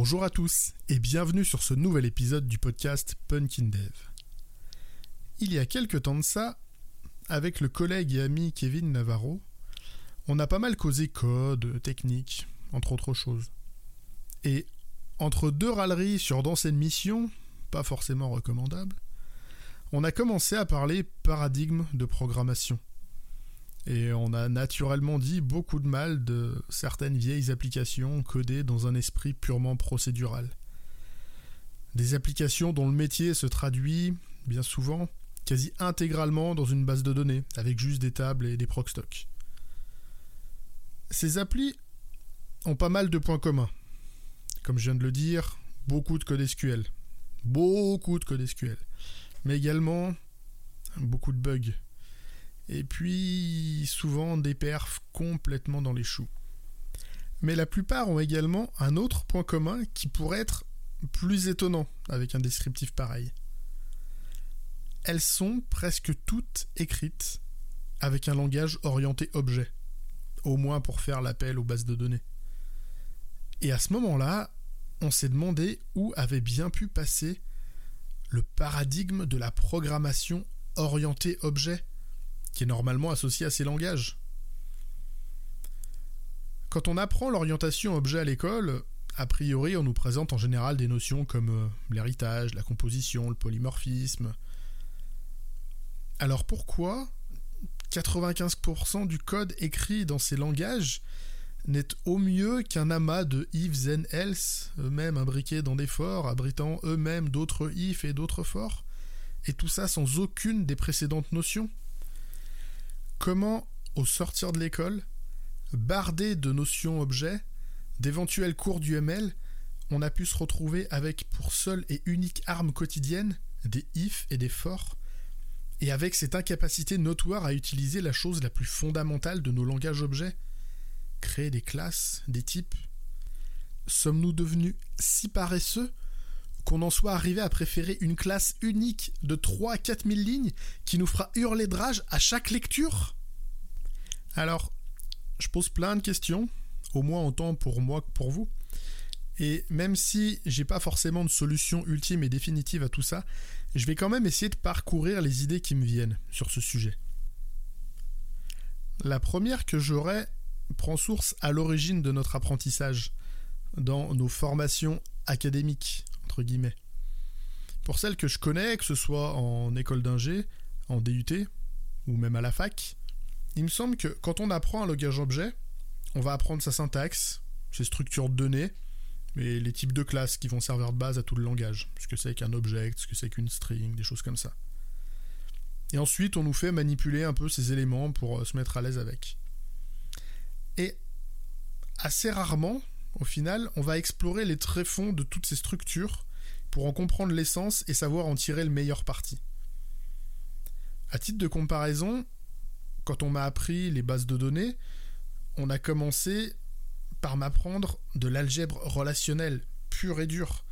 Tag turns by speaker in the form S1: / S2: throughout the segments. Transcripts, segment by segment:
S1: Bonjour à tous et bienvenue sur ce nouvel épisode du podcast Punkin Dev. Il y a quelques temps de ça, avec le collègue et ami Kevin Navarro, on a pas mal causé code, technique, entre autres choses. Et entre deux râleries sur d'anciennes missions, pas forcément recommandables, on a commencé à parler paradigme de programmation. Et on a naturellement dit beaucoup de mal de certaines vieilles applications codées dans un esprit purement procédural. Des applications dont le métier se traduit, bien souvent, quasi intégralement dans une base de données, avec juste des tables et des proc stocks. Ces applis ont pas mal de points communs. Comme je viens de le dire, beaucoup de code SQL. Beaucoup de code SQL. Mais également beaucoup de bugs et puis souvent des perfs complètement dans les choux. Mais la plupart ont également un autre point commun qui pourrait être plus étonnant avec un descriptif pareil. Elles sont presque toutes écrites avec un langage orienté objet, au moins pour faire l'appel aux bases de données. Et à ce moment-là, on s'est demandé où avait bien pu passer le paradigme de la programmation orientée objet qui est normalement associé à ces langages. Quand on apprend l'orientation objet à l'école, a priori on nous présente en général des notions comme euh, l'héritage, la composition, le polymorphisme. Alors pourquoi 95% du code écrit dans ces langages n'est au mieux qu'un amas de ifs and else, eux-mêmes imbriqués dans des forts, abritant eux-mêmes d'autres if et d'autres forts, et tout ça sans aucune des précédentes notions Comment, au sortir de l'école, bardé de notions objets, d'éventuels cours du ML, on a pu se retrouver avec pour seule et unique arme quotidienne des ifs et des for, et avec cette incapacité notoire à utiliser la chose la plus fondamentale de nos langages objets, créer des classes, des types. Sommes-nous devenus si paresseux qu'on en soit arrivé à préférer une classe unique de 3 à 4 000 lignes qui nous fera hurler de rage à chaque lecture? Alors, je pose plein de questions, au moins autant pour moi que pour vous. Et même si j'ai pas forcément de solution ultime et définitive à tout ça, je vais quand même essayer de parcourir les idées qui me viennent sur ce sujet. La première que j'aurais prend source à l'origine de notre apprentissage, dans nos formations académiques, guillemets. Pour celles que je connais, que ce soit en école d'ingé, en DUT ou même à la fac, il me semble que quand on apprend un langage objet, on va apprendre sa syntaxe, ses structures de données, et les types de classes qui vont servir de base à tout le langage. Ce que c'est qu'un object, ce que c'est qu'une string, des choses comme ça. Et ensuite, on nous fait manipuler un peu ces éléments pour euh, se mettre à l'aise avec. Et assez rarement, au final, on va explorer les tréfonds de toutes ces structures pour en comprendre l'essence et savoir en tirer le meilleur parti. À titre de comparaison, quand on m'a appris les bases de données, on a commencé par m'apprendre de l'algèbre relationnelle, pure et dure,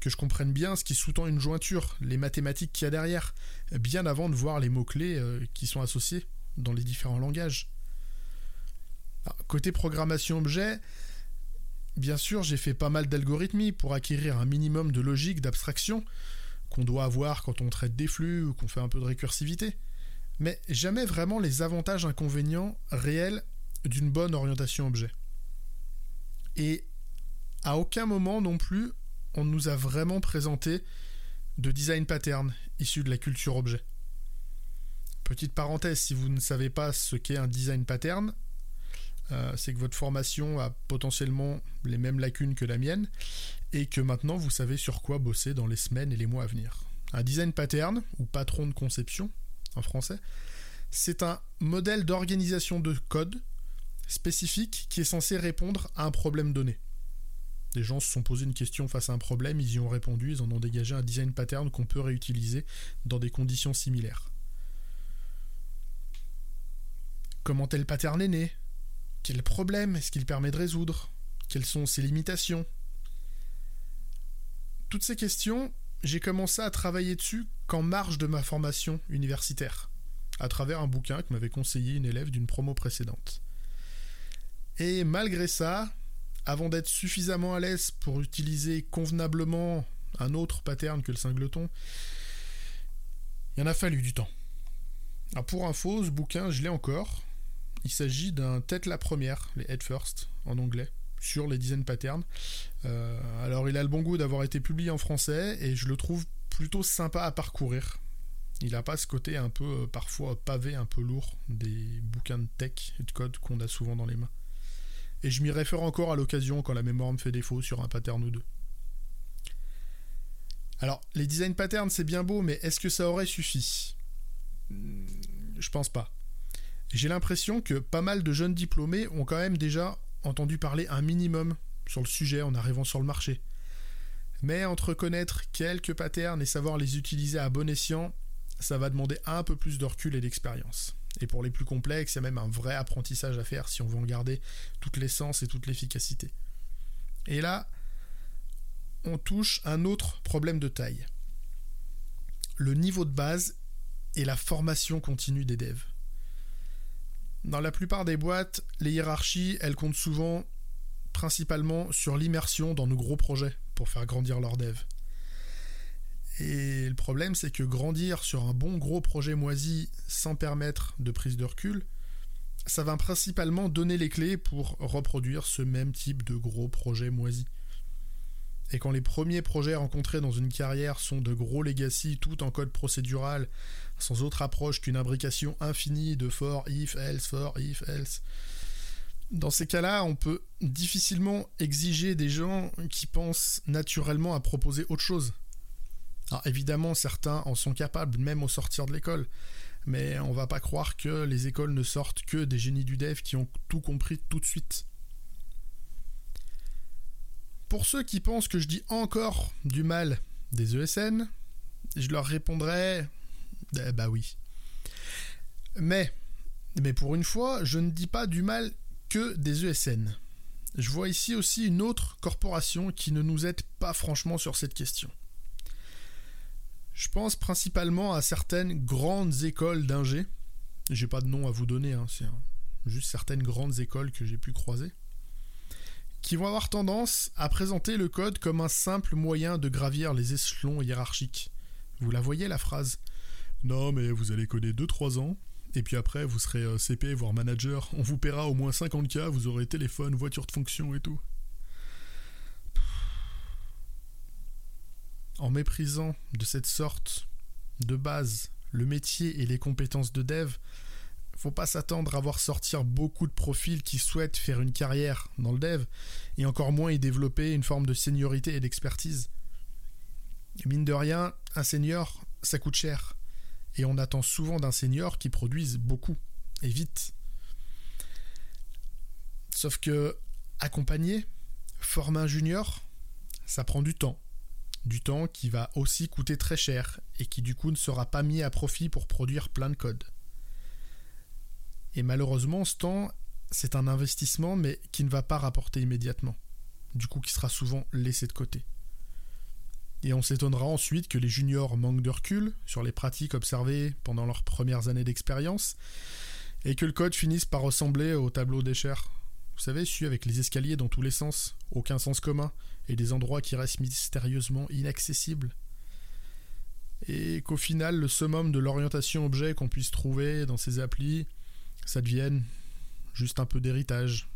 S1: que je comprenne bien ce qui sous-tend une jointure, les mathématiques qu'il y a derrière, bien avant de voir les mots-clés euh, qui sont associés dans les différents langages. côté programmation objet, Bien sûr, j'ai fait pas mal d'algorithmies pour acquérir un minimum de logique, d'abstraction, qu'on doit avoir quand on traite des flux ou qu'on fait un peu de récursivité, mais jamais vraiment les avantages inconvénients réels d'une bonne orientation objet. Et à aucun moment non plus on nous a vraiment présenté de design pattern issu de la culture objet. Petite parenthèse, si vous ne savez pas ce qu'est un design pattern, euh, c'est que votre formation a potentiellement les mêmes lacunes que la mienne et que maintenant vous savez sur quoi bosser dans les semaines et les mois à venir. Un design pattern, ou patron de conception en français, c'est un modèle d'organisation de code spécifique qui est censé répondre à un problème donné. Des gens se sont posé une question face à un problème, ils y ont répondu, ils en ont dégagé un design pattern qu'on peut réutiliser dans des conditions similaires. Comment tel pattern est né? Quel problème est-ce qu'il permet de résoudre? Quelles sont ses limitations? Toutes ces questions, j'ai commencé à travailler dessus qu'en marge de ma formation universitaire, à travers un bouquin que m'avait conseillé une élève d'une promo précédente. Et malgré ça, avant d'être suffisamment à l'aise pour utiliser convenablement un autre pattern que le singleton, il en a fallu du temps. Alors pour info, ce bouquin, je l'ai encore. Il s'agit d'un tête la première, les head first en anglais, sur les dizaines patterns. Euh, alors il a le bon goût d'avoir été publié en français et je le trouve plutôt sympa à parcourir. Il n'a pas ce côté un peu euh, parfois pavé, un peu lourd des bouquins de tech et de code qu'on a souvent dans les mains. Et je m'y réfère encore à l'occasion quand la mémoire me fait défaut sur un pattern ou deux. Alors, les design patterns, c'est bien beau, mais est-ce que ça aurait suffi? Hmm, Je pense pas. J'ai l'impression que pas mal de jeunes diplômés ont quand même déjà entendu parler un minimum sur le sujet en arrivant sur le marché. Mais entre connaître quelques patterns et savoir les utiliser à bon escient, ça va demander un peu plus de recul et d'expérience. Et pour les plus complexes, il y a même un vrai apprentissage à faire si on veut en garder toute l'essence et toute l'efficacité. Et là, on touche un autre problème de taille. Le niveau de base et la formation continue des devs. Dans la plupart des boîtes, les hiérarchies, elles comptent souvent principalement sur l'immersion dans nos gros projets pour faire grandir leurs devs. Et le problème, c'est que grandir sur un bon gros projet moisi sans permettre de prise de recul, ça va principalement donner les clés pour reproduire ce même type de gros projet moisi. Et quand les premiers projets rencontrés dans une carrière sont de gros legacy tout en code procédural, sans autre approche qu'une imbrication infinie de for, if, else, for, if, else, dans ces cas-là, on peut difficilement exiger des gens qui pensent naturellement à proposer autre chose. Alors évidemment, certains en sont capables, même au sortir de l'école. Mais on va pas croire que les écoles ne sortent que des génies du dev qui ont tout compris tout de suite. Pour ceux qui pensent que je dis encore du mal des ESN, je leur répondrai eh bah oui. Mais, mais pour une fois, je ne dis pas du mal que des ESN. Je vois ici aussi une autre corporation qui ne nous aide pas franchement sur cette question. Je pense principalement à certaines grandes écoles d'ingé. J'ai pas de nom à vous donner, hein, c'est juste certaines grandes écoles que j'ai pu croiser. Qui vont avoir tendance à présenter le code comme un simple moyen de gravir les échelons hiérarchiques. Vous la voyez la phrase Non, mais vous allez coder 2-3 ans, et puis après vous serez euh, CP, voire manager, on vous paiera au moins 50K, vous aurez téléphone, voiture de fonction et tout. en méprisant de cette sorte de base le métier et les compétences de dev, faut pas s'attendre à voir sortir beaucoup de profils qui souhaitent faire une carrière dans le dev et encore moins y développer une forme de seniorité et d'expertise. Mine de rien, un senior, ça coûte cher. Et on attend souvent d'un senior qui produise beaucoup et vite. Sauf que accompagner, former un junior, ça prend du temps du temps qui va aussi coûter très cher et qui du coup ne sera pas mis à profit pour produire plein de code. Et malheureusement, ce temps, c'est un investissement mais qui ne va pas rapporter immédiatement, du coup qui sera souvent laissé de côté. Et on s'étonnera ensuite que les juniors manquent de recul sur les pratiques observées pendant leurs premières années d'expérience et que le code finisse par ressembler au tableau d'échelle. Vous savez, celui avec les escaliers dans tous les sens, aucun sens commun, et des endroits qui restent mystérieusement inaccessibles. Et qu'au final, le summum de l'orientation objet qu'on puisse trouver dans ces applis, ça devienne juste un peu d'héritage.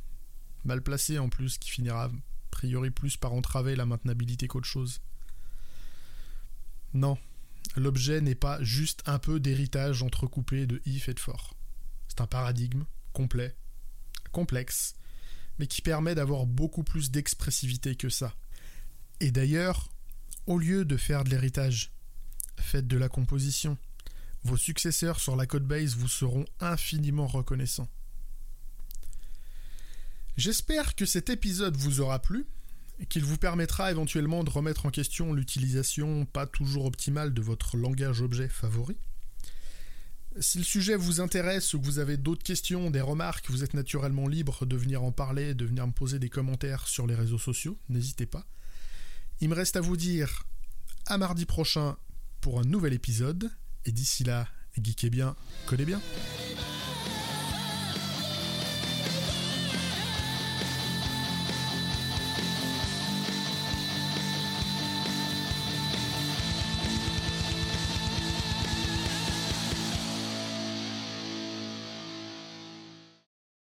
S1: Mal placé en plus, qui finira a priori plus par entraver la maintenabilité qu'autre chose. Non, l'objet n'est pas juste un peu d'héritage entrecoupé de if et de for. C'est un paradigme complet, complexe, mais qui permet d'avoir beaucoup plus d'expressivité que ça. Et d'ailleurs, au lieu de faire de l'héritage, faites de la composition. Vos successeurs sur la codebase vous seront infiniment reconnaissants. J'espère que cet épisode vous aura plu qu'il vous permettra éventuellement de remettre en question l'utilisation pas toujours optimale de votre langage objet favori. Si le sujet vous intéresse ou que vous avez d'autres questions, des remarques, vous êtes naturellement libre de venir en parler, de venir me poser des commentaires sur les réseaux sociaux, n'hésitez pas. Il me reste à vous dire à mardi prochain pour un nouvel épisode, et d'ici là, geekez bien, codez bien.